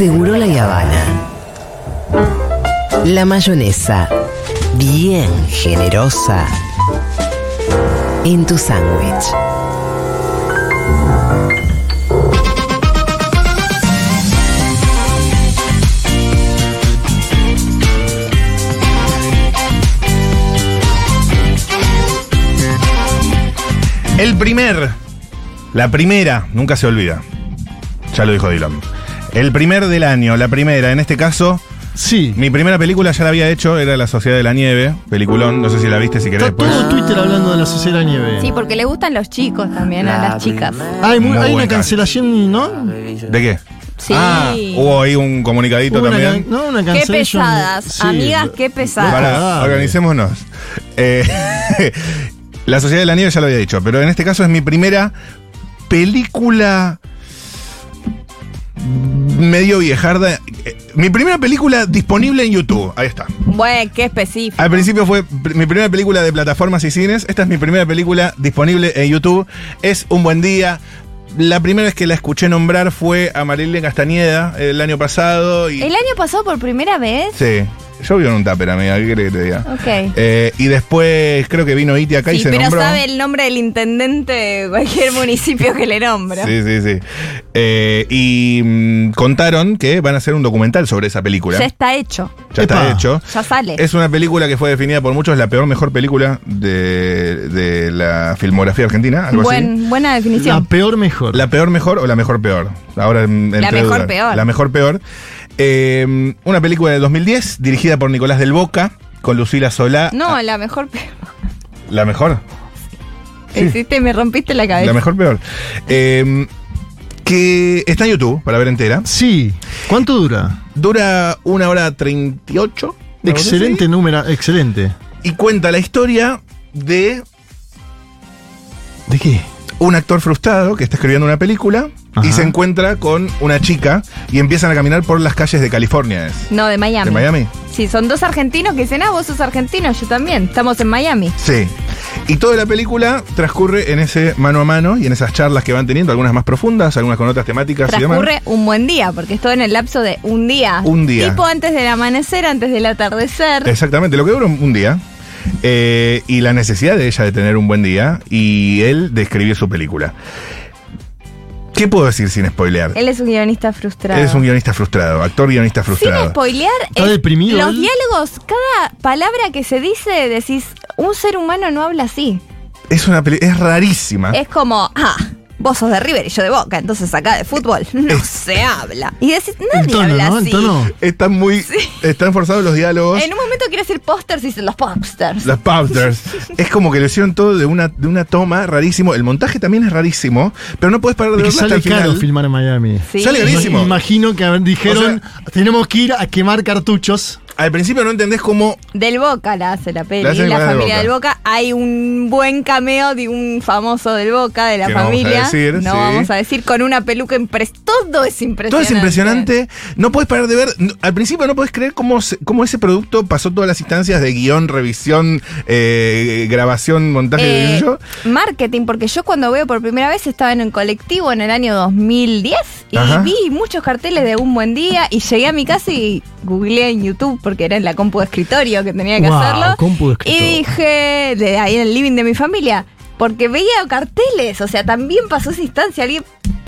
Seguro la Habana. La mayonesa, bien generosa, en tu sándwich. El primer, la primera, nunca se olvida. Ya lo dijo Dylan. El primer del año, la primera, en este caso, Sí. mi primera película ya la había hecho, era La Sociedad de la Nieve, peliculón, no sé si la viste, si querés Está después. todo Twitter hablando de la Sociedad de la Nieve. Sí, porque le gustan los chicos también a las chicas. Hay, muy- Muy hay una cancelación, ¿no? ¿De qué? Sí. Ah, hubo ahí un comunicadito Hubo una también. can- no, una Qué cancelación. pesadas, Sí. amigas, qué pesadas. Pará, organicémonos. Eh, la Sociedad de la Nieve ya lo había dicho, pero en este caso es mi primera película medio viejarda. Eh, Mi primera película disponible en YouTube. Ahí está. Bueno, qué específico. Al principio fue mi primera película de plataformas y cines. Esta es mi primera película disponible en YouTube. Es un buen día. La primera vez que la escuché nombrar fue a Marilyn Castañeda el año pasado. Y, ¿El año pasado por primera vez? Sí, yo vivo en un tupper, amiga. ¿Qué querés que te diga? Ok. Eh, y después creo que vino Iti acá y se pero nombró. sabe el nombre del intendente de cualquier municipio que le nombra. Sí, sí, sí. Eh, y mm, contaron que van a hacer un documental sobre esa película. Ya está hecho. Ya está Epa. hecho. Ya sale. Es una película que fue definida por muchos la peor mejor película de, de la filmografía argentina. Algo así. Buen, buena La definición. peor mejor. La peor mejor o la mejor peor. Ahora en- entre mejor dudas. peor. La mejor peor. Eh, una película de 2010 dirigida por Nicolás del Boca con Lucila Solá. no, la mejor peor. La mejor. Sí. Me rompiste la cabeza. La mejor peor. Eh, que está en YouTube para ver entera. Sí. ¿Cuánto dura? Dura una hora 38. una cosa Excelente número, excelente. Y cuenta la historia de ¿De qué? un actor frustrado que está escribiendo una película y se encuentra con una chica y empiezan a caminar por las calles de California. ¿es? No, de Miami. ¿De Miami? Sí, son dos argentinos que dicen, ah, vos sos argentino, yo también. Estamos en Miami. Sí. Y toda la película transcurre en ese mano a mano y en esas charlas que van teniendo, algunas más profundas, algunas con otras temáticas y demás. Transcurre un buen día, porque es todo en el lapso de un día. Un día. Tipo antes del amanecer, antes del atardecer. Exactamente, lo que dura un un día. Eh, y la necesidad de ella de tener un buen día y él de escribir su película. ¿Qué puedo decir sin spoilear? Él es un guionista frustrado. Él es un guionista frustrado, actor guionista Sin frustrado. spoilear, ¿Está es- deprimido los él? diálogos, cada palabra que se dice, decís, un ser humano no habla así. Es una peli- es rarísima. Es como, ah, vos sos de River y yo de Boca, entonces acá de fútbol no Es- se habla. Y decís, El nadie tono, habla ¿no? El así. tono. Están muy. Están forzados los diálogos. En un momento quiere decir pósters y dicen los posters. Los posters. es como que lo hicieron todo de una, de una toma rarísimo. El montaje también es rarísimo, pero no puedes parar de verlo hasta sale el caro final. filmar en Miami. Sí. Sale carísimo. Imagino que dijeron, tenemos que ir a quemar cartuchos. Al principio no entendés cómo. Del Boca la hace la peli, La hace la, del familia Boca. del Boca. Hay un buen cameo de un famoso del Boca, de la Que no vamos a familia. decir, no sí. vamos a decir, con una peluca impresionante. Todo es impresionante. Todo es impresionante. No puedes parar de ver. al principio no puedes creer cómo, cómo ese producto pasó todas las instancias de guion, revisión, eh, grabación, montaje Eh, de yo. marketing, porque yo cuando veo por primera vez estaba en un colectivo en el año 2010 y Ajá. vi muchos carteles de un buen día y llegué a mi casa y googleé en YouTube porque era en la compu de escritorio que tenía que Wow, hacerlo. compu de y dije, de ahí en el living de mi familia, porque veía carteles, o sea, también pasó esa instancia, alguien,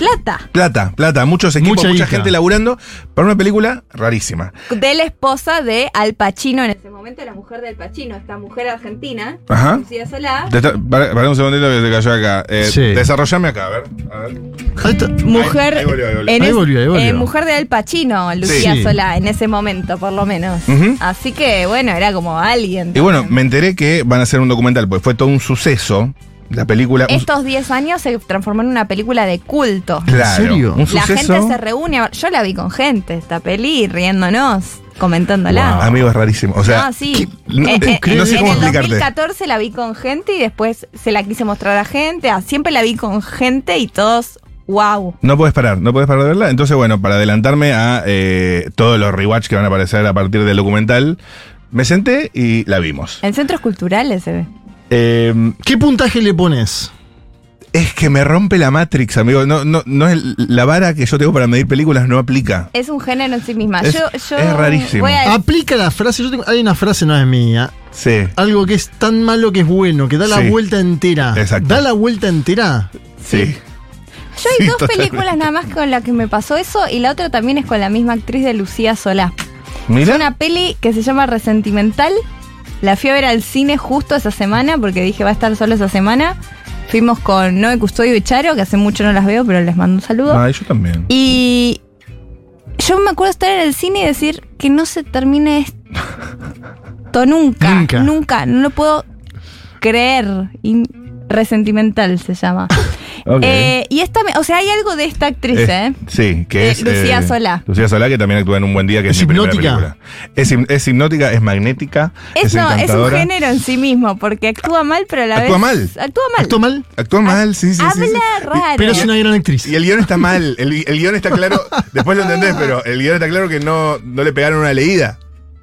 plata. Plata, plata, muchos equipos, Mucha mucha, gente laburando para una película rarísima. De la esposa de Al Pacino en ese momento, la mujer de Al Pacino, esta mujer argentina, Ajá. Lucía Solá. Para, para un segundito que se cayó acá. Eh, Sí. Desarrollame acá, a ver. A ver. Mujer, Ahí- ahí volvió, ahí volvió. en Ahí es- volvió, ahí volvió. eh, mujer de Al Pacino, Lucía Sí. Solá, en ese momento, por lo menos. Así que, bueno, era como alguien. Y bueno, me enteré que van a hacer un documental, pues fue todo un suceso. La película. Estos 10 años se transformó en una película de culto. claro, serio? Un La suceso. gente se reúne. a- Yo la vi con gente, esta peli, riéndonos, comentándola. Wow, amigo, es rarísimo. O sea, no, sí. Eh, eh, no sé en cómo el explicarte. 2014 la vi con gente y después se la quise mostrar a gente. Ah, Siempre la vi con gente y todos, wow. No puedes parar, no puedes parar de verla. Entonces, bueno, para adelantarme a eh, todos los rewatch que van a aparecer a partir del documental, me senté y la vimos. En centros culturales se ve. Eh, ¿Qué puntaje le pones? Es que me rompe la Matrix, amigo. No, no, no es la vara que yo tengo para medir películas no aplica. Es un género en sí misma. Es- yo, yo es rarísimo. a- Aplica la frase, yo tengo- hay una frase, no es mía. Sí. Algo que es tan malo que es bueno, que da la Sí. vuelta entera. Exacto. ¿Da la vuelta entera? Sí. Yo hay Sí, dos totalmente. películas nada más con la que me pasó eso y la otra también es con la misma actriz de Lucía Solá. Mira. Es una peli que se llama Resentimental. La fui a ver al cine justo esa semana porque dije va a estar solo esa semana. Fuimos con Noé Custodio y Charo, que hace mucho no las veo, pero les mando un saludo. Ah, yo también. Y yo me acuerdo estar en el cine y decir que no se termine esto nunca. Nunca. Nunca. No lo puedo creer. Y resentimental se llama. Eh, y esta, me- o sea, hay algo de esta actriz, Es- ¿eh? Sí, que Eh, es. Lucía Solá. Lucía Solá, que también actúa en Un Buen Día, que es, ¿Es mi hipnótica? película. Es, es hipnótica, es magnética, es, Es, no, es un encantadora. género en sí mismo, porque actúa mal, pero a la ¿Actúa vez. mal? Actúa mal. ¿Actúa mal? Actúa mal, sí, sí, sí, sí. Habla raro. Pero es una gran actriz. Y el guion está mal. El, el guion está claro. Después lo entendés, pero el guion está claro que no, no le pegaron una leída.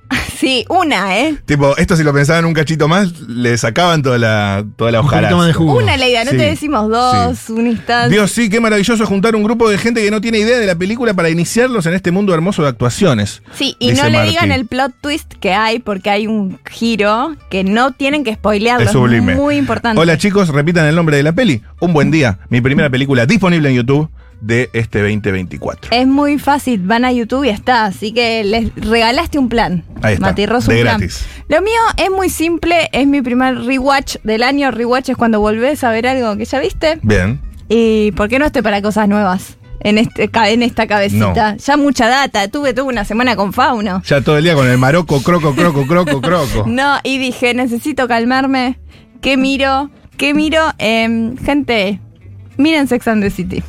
Sí, una, ¿eh? Tipo, esto si lo pensaban un cachito más, le sacaban toda la, toda la hojarasca. más de jugo. Una leída, no Sí, te decimos dos, un instante. Dios, sí, qué maravilloso juntar un grupo de gente que no tiene idea de la película para iniciarlos en este mundo hermoso de actuaciones. Sí, y no le Marty. digan el plot twist que hay, porque hay un giro que no tienen que spoilearlo. Es sublime. muy importante. Hola chicos, repitan el nombre de la peli. Un buen día. Mi primera película disponible en YouTube de este 2024. Es muy fácil, van a YouTube y está. Así que les regalaste un plan. Ahí está, Mati Ross, de un plan. gratis. Lo mío es muy simple, es mi primer rewatch del año. Rewatch es cuando volvés a ver algo que ya viste. Bien. ¿Y por qué no estoy para cosas nuevas? En, este, en esta cabecita. Ya mucha data. Tuve, tuve una semana con Fauno. Ya todo el día con el maroco, croco, croco, croco, croco. No, y dije, necesito calmarme. ¿Qué miro? ¿Qué miro? Em, gente, miren Sex and the City.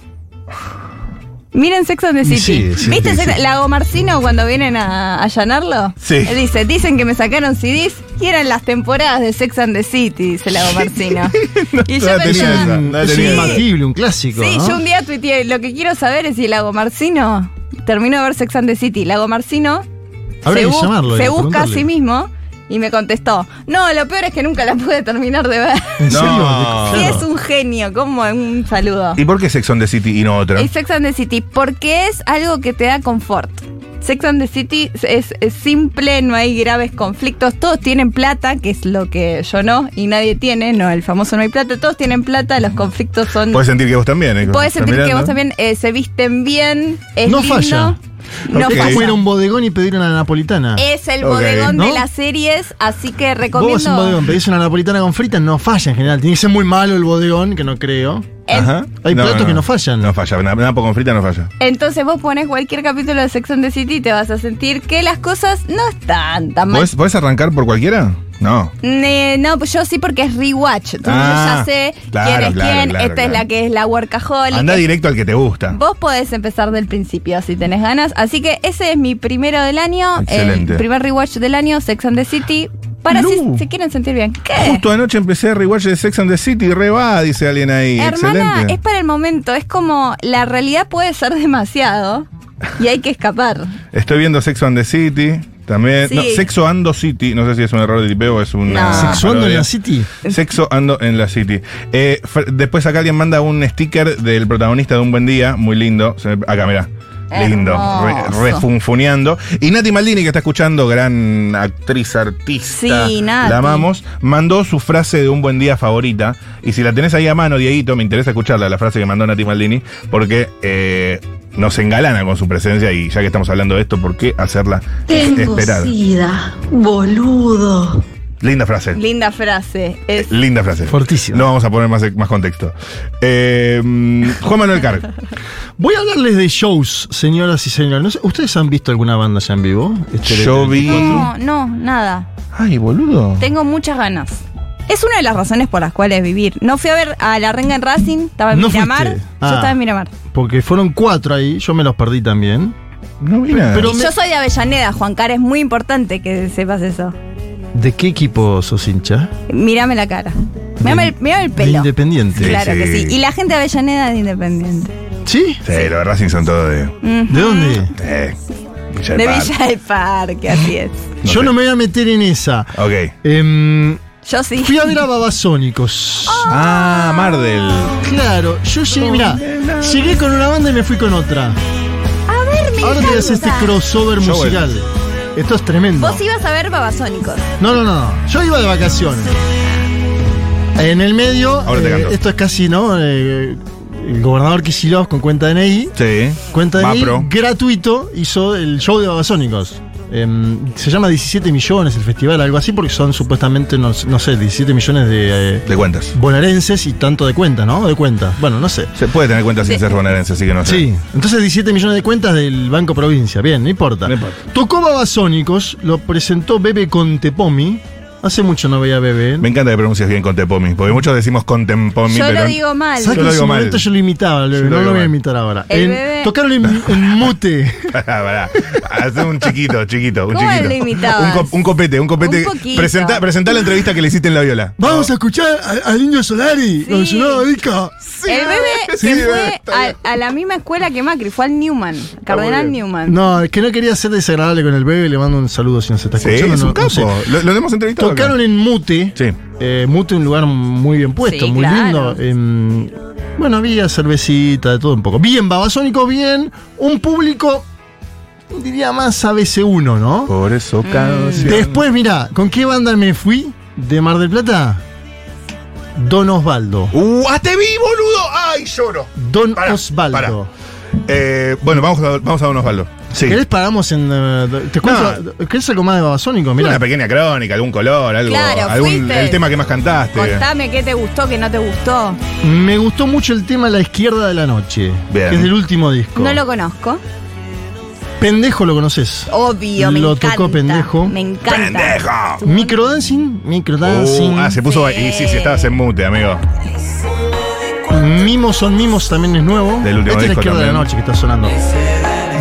Miren Sex and the City. Sí, sí, ¿Viste sí, Sex- sí. Lago Marcino cuando vienen a a allanarlo? Sí. Él dice, dicen que me sacaron CDs y eran las temporadas de Sex and the City, dice Lago Marcino. y no la tenía pensaba, esa, Es, no la tenía. imbatible, un clásico. Sí, ¿no? yo un día tuiteé, lo que quiero saber es si Lago Marcino terminó de ver Sex and the City. Lago Marcino Habrá se, que bu- llamarlo. se y busca a sí mismo y me contestó, no, lo peor es que nunca la pude terminar de ver. ¿En serio? No. Sí, Claro. es un genio, como un saludo. ¿Y por qué Sex on the City y no otra? Y Sex and the City, porque es algo que te da confort. Sex and the City es, es simple, no hay graves conflictos, todos tienen plata, que es lo que yo no, y nadie tiene, no, el famoso no hay plata, todos tienen plata, los conflictos son... Puedes sentir que vos también, ¿eh? Puedes ¿Estás sentir que vos también eh, se visten bien, es No lindo, falla. No Ok. Es como ir a un bodegón y pedir una napolitana. Es el Ok. bodegón ¿No? de las series, así que Vos vas a un recomiendo... bodegón, pedís una napolitana con fritas, no falla en general. Tiene que ser muy malo el bodegón, que no creo. Ajá. Hay platos que no fallan. No falla, una napo con frita no falla. Entonces vos pones cualquier capítulo de Sex and the City y te vas a sentir que las cosas no están tan mal. ¿Podés, podés arrancar por cualquiera? No. Ne- no, pues yo sí porque es rewatch. Entonces Ah, yo ya sé claro, quién es claro, quién. claro, Esta es claro. la que es la workaholic. Anda directo al que te gusta. Vos podés empezar del principio si tenés ganas. Así que ese es mi primero del año. Excelente. El primer rewatch del año, Sex and the City. Para si Lu. se quieren sentir bien. ¿Qué? Justo anoche empecé rewatch de Sex and the City, re va, dice alguien ahí. Hermana, Excelente. es para el momento. Es como la realidad puede ser demasiado y hay que escapar. Estoy viendo Sexo and the City. También. Sí. No, Sexo Ando City. No sé si es un error de tipeo o es una. No. Sexuando en parodia. la City. Sexo Ando en la City. Eh, después acá alguien manda un sticker del protagonista de Un Buen Día. Muy lindo. Acá, mirá. Lindo, re- refunfuneando. Y Nati Maldini, que está escuchando, gran actriz, artista, Sí, Nati. la amamos, mandó su frase de un buen día favorita. Y si la tenés ahí a mano, Dieguito, me interesa escucharla, la frase que mandó Nati Maldini, porque eh, nos engalana con su presencia y ya que estamos hablando de esto, ¿por qué hacerla Tengo esperar? sida, boludo. Linda frase. Linda frase. Es Linda frase. Fortísima. No vamos a poner más, más contexto. Eh, Juan Manuel Carg. Voy a hablarles de shows, señoras y señores. No sé, ¿Ustedes han visto alguna banda ya en vivo? Este Yo vi- No, no, nada. Ay, boludo. Tengo muchas ganas. Es una de las razones por las cuales vivir. No fui a ver a la renga en Racing, estaba en ¿No Miramar. fuiste? Yo Ah. estaba en Miramar. Porque fueron cuatro ahí, yo me los perdí también. No vi nada. Pero Y me- yo soy de Avellaneda, Juan Cara, es muy importante que sepas eso. ¿De qué equipo sos hincha? Mírame la cara. Mírame el, mírame el De pelo. Independiente. Claro que Sí. sí. Y la gente de Avellaneda es de Independiente. ¿Sí? Sí, los de Racing son todos de. Ujú. ¿De dónde? Eh, Villa del De Parque. Villa del Parque, así es. No yo sé. no me voy a meter en esa. Ok. Em, Yo sí. Fui a ver a Babasónicos. Ah, Mardel. Claro, yo llegué, mirá, llegué con una banda y me fui con otra. A ver, mi Ahora te hacer este encanta. crossover Yo voy. musical. Esto es tremendo. Vos ibas a ver Babasónicos. No, no, no. Yo iba de vacaciones. En el medio, Ahora te eh, canto. esto es casi, ¿no? Eh, el gobernador Kicillof con cuenta DNI, Sí. cuenta DNI Mapro. gratuito, hizo el show de Babasónicos. Em, se llama 17 millones el festival, algo así, porque son supuestamente, no, no sé, 17 millones de eh, De cuentas. bonaerenses y tanto de cuentas, ¿no? De cuentas. Bueno, no sé. Se puede tener cuentas sin ser bonaerense, así que no sé. Sí, entonces 17 millones de cuentas del Banco Provincia. Bien, no importa. No importa. Tocó Babasónicos, lo presentó Bebe Contepomi. Hace mucho no veía a Bebe. Me encanta que pronuncias bien Contepomi, porque muchos decimos Contempomi, Yo pero. lo digo mal. ¿Sabes Yo que lo en digo su mal. momento yo lo imitaba, lo no lo voy a imitar ahora. El En- bebé. tocaron en, en mute. Pará, pará. Hacer un chiquito, chiquito, un ¿Cómo chiquito. lo imitabas? Un, co- un copete, un copete. Un poquito. Presenta, presentá la entrevista que le hiciste en la viola. Vamos a escuchar al Indio Solari con su nuevo disco. el bebé sí, que bebé, fue a, a la misma escuela que Macri, fue al Newman, Cardenal. Newman. No, es que no quería ser desagradable con el Bebe. Le mando un saludo si no se está Sí, escuchando. es un no- no capo. sé. Lo, lo hemos entrevistado. Acá. Tocaron en Mute. Sí. Eh, Mute, un lugar muy bien puesto, Sí, muy claro. lindo. Em, bueno, había cervecita, de todo un poco. Bien, Babasónico, bien. Un público, diría más ABC1, ¿no? Por eso, canción. Después, mira, ¿con qué banda me fui de Mar del Plata? Don Osvaldo. ¡Uh! ¡Ah, te vi, boludo! ¡Ay, lloro! Don Pará, Osvaldo. pará. Eh, bueno, vamos a, vamos a Don Osvaldo. Sí. ¿Querés paramos en. eh, ¿Te cuento? ¿Querés algo más de Babasónico? Mira. Una pequeña crónica, algún color, algo. Claro, algún, fuiste. el tema que más cantaste. Contame qué te gustó, qué no te gustó. Me gustó mucho el tema La izquierda de la noche. Bien. Que es del último disco. No lo conozco. Pendejo lo conoces. Obvio, me Lo encanta. tocó pendejo. Me encanta. ¡Pendejo! Microdancing. Microdancing. Uh, ah, se puso. Y sí, sí, estabas en mute, amigo. Mimos son mimos también es nuevo. Del último Esta es la disco izquierda de la noche que está sonando.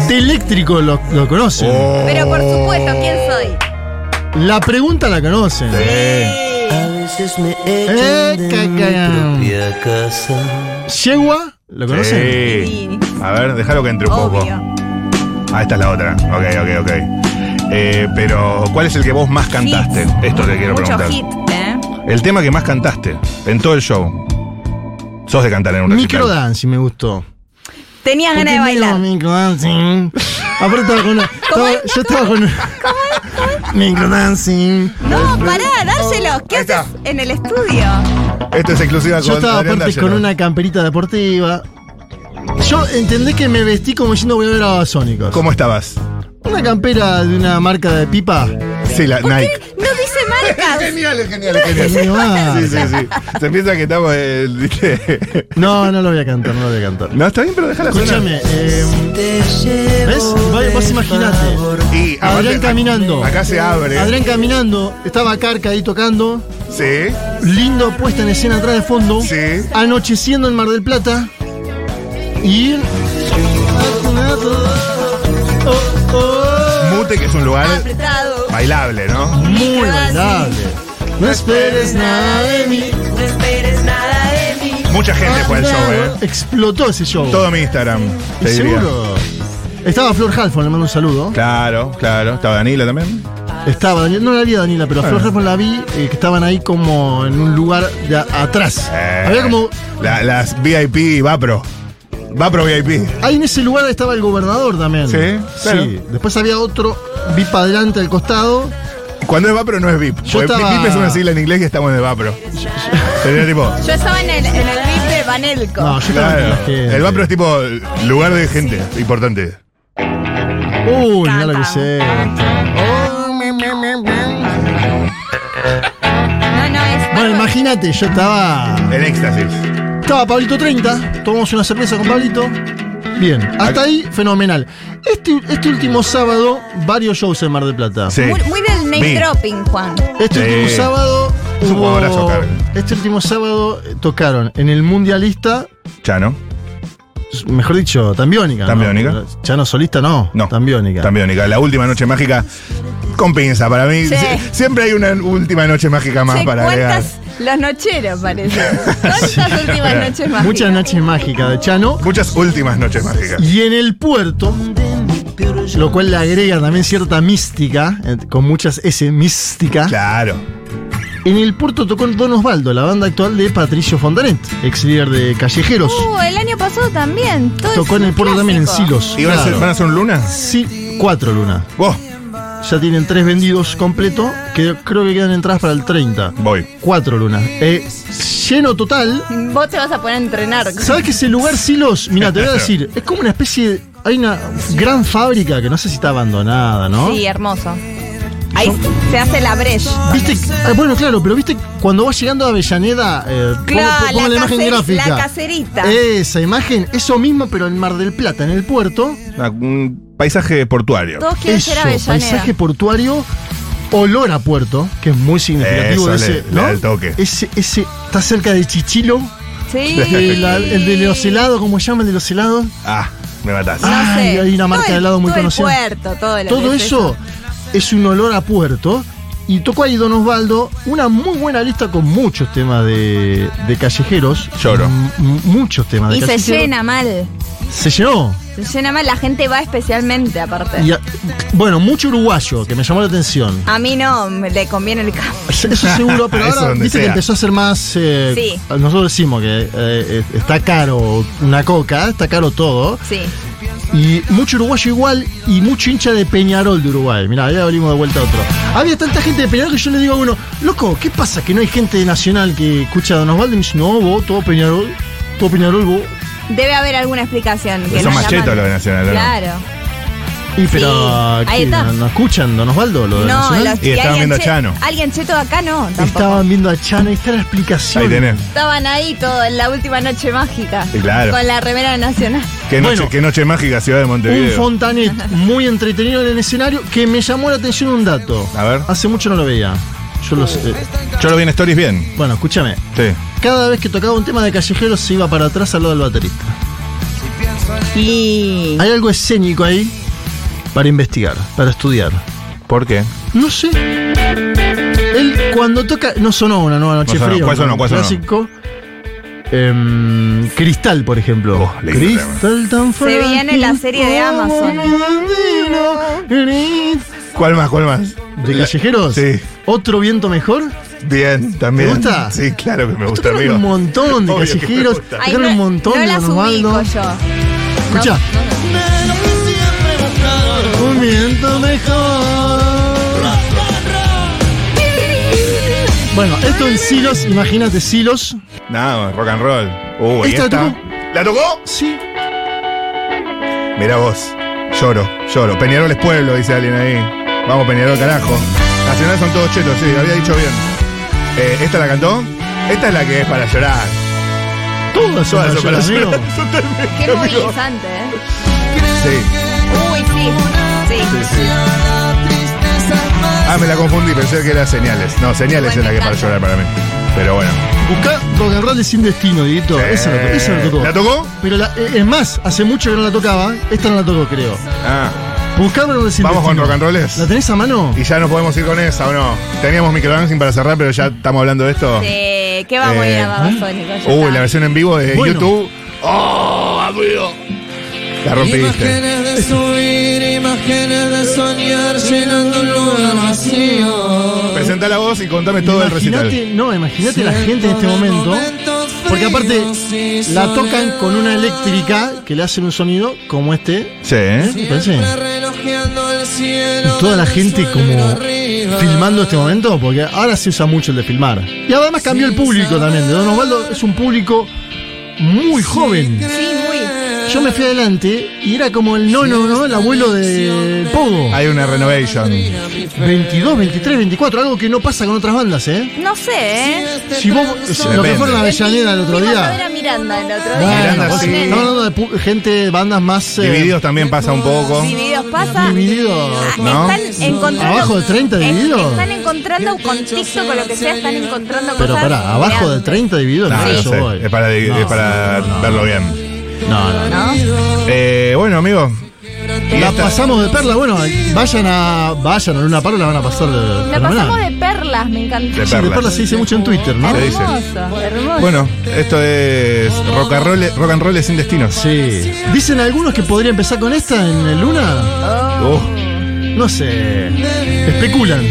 De eléctrico lo, lo conocen. Oh. Pero por supuesto, ¿quién soy? La pregunta la conocen. A veces me Eh, de caca. mi propia casa. Yegua, ¿lo conocen? Sí. Sí. A ver, déjalo que entre un poco. Ah, esta es la otra. Ok, ok, ok. Eh, pero, ¿cuál es el que vos más cantaste? Hits. Esto te quiero Mucho preguntar. hit, ¿eh? El tema que más cantaste en todo el show. Sos de cantar en un recital. Microdancing me gustó. Tenías ganas de bailar. Microdancing. Aparte estaba con una. estaba- es? yo estaba con. Microdancing. No, pará, dárselos. ¿Qué Ahí está. haces en el estudio? Esto es exclusiva Yo con estaba Adrián aparte con una camperita deportiva. Yo entendé que me vestí como diciendo voy a ver a Babasónicos. ¿Cómo estabas? Una campera de una marca de pipa. Sí, la ¿Por Nike. qué no dice marcas? Genial, es genial, es genial. Sí, sí, sí. Se piensa que estamos. eh. No, no lo voy a cantar, no lo voy a cantar. No, está bien, pero déjala. Escúchame, eh, ¿ves? Vos- Vos imaginate. Y aparte, Adrián caminando. Acá se abre. Adrián caminando, estaba Carca ahí tocando. Sí, Lindo puesta en escena atrás de fondo. sí. Anocheciendo en Mar del Plata. Y. Oh, oh. Que es un lugar Apretado. bailable, ¿no? Muy bailable. No esperes nada de mí. No esperes nada de mí. Mucha gente fue al show, ¿eh? Explotó ese show. Todo mi Instagram, te diría. Seguro. Estaba Flor Halfon, le mando un saludo. Claro, claro. ¿Estaba Danila también? Estaba, Daniel- no la vi a Daniela, pero a Flor Halfon la vi, eh, que estaban ahí como en un lugar de a- atrás. Eh, Había como. la- las VIP Vapro. Vapro VIP. Ahí en ese lugar estaba el gobernador también. Sí, claro. Sí. Después había otro VIP adelante al costado. Cuando es Vapro no es VIP. Yo Porque estaba- VIP es una sigla en inglés y estamos en el Vapro. Sería tipo. Yo estaba en el, en el VIP de Banelco. No, yo estaba con Claro. la gente. El Vapro es tipo lugar de gente importante. Uy, mira lo que sé. No, no, es. Bueno, imagínate, yo estaba. En éxtasis. Estaba Pablito 30, tomamos una cerveza con Pablito. Bien, hasta ahí fenomenal. Este, este último sábado, varios shows en Mar del Plata. Sí. Muy, muy del name dropping, Juan. Este Sí. último sábado Es hubo- abrazo. Este último sábado eh, tocaron en el Mundialista, Chano. mejor dicho, Tambiónica. ¿no? Tambiónica. Chano solista no, No. Tambiónica. Tambiónica. La última noche mágica con pinza para mí. Sí. Sie- Siempre hay una última noche mágica más para agregar. Los nocheros, parece. ¿Cuántas últimas noches más? Muchas noches mágicas de Chano. Muchas últimas noches mágicas. Y en el puerto, lo cual le agrega también cierta mística, eh, con muchas S, mística. Claro. En el puerto tocó Don Osvaldo, la banda actual de Patricio Fontanet, ex líder de Callejeros. Uh, el año pasado también. Todo tocó en el puerto también en. Silos. ¿Y van, a hacer, Claro. van a hacer un luna? Sí, cuatro Luna. Vos, Ya tienen tres vendidos completo, que creo que quedan entradas para el 30. voy. Cuatro Luna. Eh, lleno total. Vos te vas a poner a entrenar. ¿Sabes que ese lugar Silos? Mira, te voy a decir, es como una especie de. Hay una gran fábrica que no sé si está abandonada, ¿no? Sí, hermoso. Ahí se hace la brecha. ¿Viste? Ah, bueno, claro, pero viste cuando vas llegando a Avellaneda, eh, Claro, pongo la, la, imagen gráfica. la caserita. Esa imagen, eso mismo, pero en Mar del Plata, en el puerto. Ah, Un paisaje portuario. Todos quieren Eso, ser Avellaneda. paisaje portuario, olor a puerto, que es muy significativo Eso de le- ese, le ¿no? da el toque. Ese, ese, está cerca de Chichilo, Sí. el, la- el de los helados, ¿cómo se llama el de los helados? Ah, me mataste. No Ay, sé. hay una marca Todo de el- helado muy todo el conocida. puerto, todo, lo Todo que es eso es un olor a puerto. Y tocó ahí Don Osvaldo una muy buena lista con muchos temas de, de callejeros. Lloro. M- muchos temas de Y se callejeros. llena mal. Se llenó. Se llena mal. La gente va especialmente, aparte. Y a- bueno, mucho uruguayo, que me llamó la atención. A mí no, me le conviene el campo. Eso seguro, pero ahora viste que empezó a ser más. eh, Sí. Nosotros decimos que eh, está caro una coca, está caro todo. Sí. Y mucho uruguayo igual y mucho hincha de Peñarol de Uruguay. Mirá, ya abrimos de vuelta a otro. Había tanta gente de Peñarol que yo le digo a uno, loco, ¿qué pasa que no hay gente de Nacional que escucha a Don Osvaldo? Y me dice, no, vos, todo Peñarol, todo Peñarol, vos. Debe haber alguna explicación. Que Son nos machetos llaman. los de Nacional, ¿no? Claro. Y pero, Sí, ahí ¿qué? está. ¿No, no escuchan Don Osvaldo lo de No, Nacional? los, Y estaban viendo a Chano. Alguien cheto acá no, tampoco. Estaban viendo a Chano, ahí está la explicación. Ahí tenés. Estaban ahí todo en la última noche mágica. Sí, claro. Con la remera nacional. Qué noche, Bueno. qué noche mágica, ciudad de Un Montevideo. Fontanet muy entretenido en el escenario que me llamó la atención un dato. A ver. Hace mucho no lo veía. Yo lo sé. Yo lo vi en Stories bien. Bueno, escúchame. Sí. Cada vez que tocaba un tema de callejeros se iba para atrás al lado del baterista. Y. Hay algo escénico ahí para investigar, para estudiar. ¿Por qué? No sé. Él cuando toca. No sonó una nueva noche No sonó. fría. ¿Cuál sonó? ¿Cuál sonó? clásico. Em, Cristal, por ejemplo. Oh, lindo Cristal tan Se viene la serie de Amazon. ¿Cuál más? ¿Cuál más? ¿De callejeros? Sí. ¿Otro viento mejor? Bien, también. ¿Te gusta? Sí, claro que me gusta, Tocaron amigo. un montón de Obvio que me callejeros. gusta. Ay, Tocaron un montón no de las Don Osvaldo. ubico yo. Escucha. Mejor. Bueno, esto en Silos, imagínate Silos. No, rock and roll. Uh, ¿y ¿Esta esta? tocó? ¿La tocó? Sí. Mirá vos. Lloro, lloro. Peñarol es pueblo, dice alguien ahí. Vamos, Peñarol, carajo. Nacional son todos chetos, sí, había dicho bien. Eh, ¿Esta la cantó? Esta es la que es para llorar. Todas son para para llorar, amigo. Totalmente, Qué movilizante, ¿eh? Sí, Uy, sí. Sí. sí, sí. Ah, me la confundí, pensé que era señales. No, señales es la que para llorar para mí. Pero bueno. Buscá rock and roll de sin destino, Dieguito. Esa, la, esa la tocó. ¿La tocó? Pero la- eh, es más, hace mucho que no la tocaba. Esta no la tocó, creo. Ah, Buscá rock and roll de sin vamos con rock and rolls. ¿La tenés a mano? Y ya nos podemos ir con esa o no. Teníamos microdancing para cerrar, pero ya estamos hablando de esto. Sí, ¿Qué vamos a ir Eh, a Babasónico? Uy, la versión en vivo de Bueno. YouTube. ¡Oh, amigo! La rompiste. Subir, imágenes de soñar llenando un lugar vacío. Presenta la voz y contame todo el recital. No, imagínate la gente en este momento. Porque aparte la tocan con una eléctrica que le hacen un sonido como este. Sí, ¿eh? Y toda la gente como filmando este momento, porque ahora se usa mucho el de filmar. Y además cambió el público también. De Don Osvaldo es un público muy joven. Sí, muy. Yo me fui adelante y era como el nono, ¿no? El abuelo de Pogo. Hay una renovation. 22, 23, 24, algo que no pasa con otras bandas, ¿eh? No sé, ¿eh? Si vos, lo que fueron a Avellaneda el otro Fuimos a ver día. a Miranda el otro día. Miranda, sí. no, no, no, de pu- gente, bandas más. eh, Divididos también pasa un poco. Divididos pasa. Divididos, Ah, ¿no? Están encontrando. ¿Abajo de 30 es- divididos? Están encontrando contexto con lo que sea, están encontrando Pero cosas. pará, abajo de antes. 30 divididos, No, no, no eso voy. Es para, es para no, verlo bien. No, no, no. ¿No? Eh, bueno, amigo. La esta- pasamos de perla, bueno, vayan a vayan a Luna Park, la van a pasar de La pasamos de perlas, me encanta. De Sí, de perla. perla se dice mucho en Twitter, ¿no? Se dice. Hermoso, hermoso. Bueno, esto es rock and roll, rock and roll sin destinos. Sí. Dicen algunos que podría empezar con esta en el Luna. Oh. No sé. Especulan.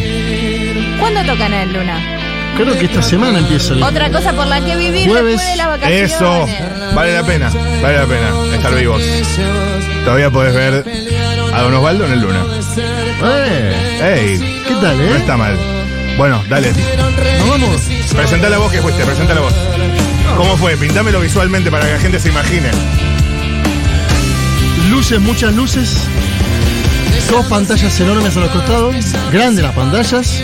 ¿Cuándo tocan en el Luna? Creo que esta semana empiezo. el- Otra cosa por la que vivir Jueves. después de las vacaciones. Eso, vale la pena, vale la pena estar vivos. Todavía podés ver a Don Osvaldo en el Luna. Eh, ¡Ey! ¿Qué tal, No eh? está mal. Bueno, dale. Nos vamos. Presentá la voz que fuiste, presentá la voz. ¿Cómo fue? Pintámelo visualmente para que la gente se imagine. Luces, muchas luces. Dos pantallas enormes a los costados. Grandes las pantallas.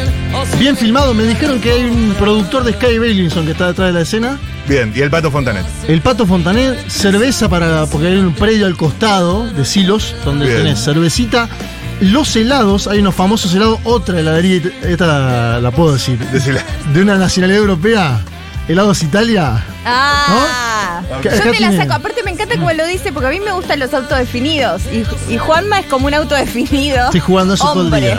Bien filmado. Me dijeron que hay un productor de Sky Bailinson que está detrás de la escena. Bien, y el Pato Fontanet. El Pato Fontanet, cerveza para. porque hay un predio al costado de silos donde Bien. tenés cervecita. Los helados, hay unos famosos helados, otra heladería, esta la, la puedo decir, Decila. de una nacionalidad europea, helados Italia. Ah, Yo te la saco. Aparte me encanta como lo dice, porque a mí me gustan los autos definidos. Y, y Juanma es como un auto definido. Estoy jugando eso todo el día.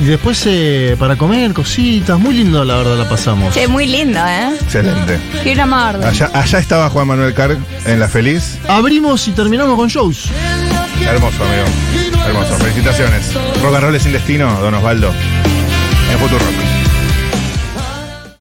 Y después eh, para comer cositas, muy lindo la verdad la pasamos. Che, muy lindo, ¿eh? Excelente. Quiero ir a Mar. Allá, allá estaba Juan Manuel Carg en La Feliz. Abrimos y terminamos con shows. Hermoso, amigo. Hermoso. Felicitaciones. Rock and roll sin destino, don Osvaldo.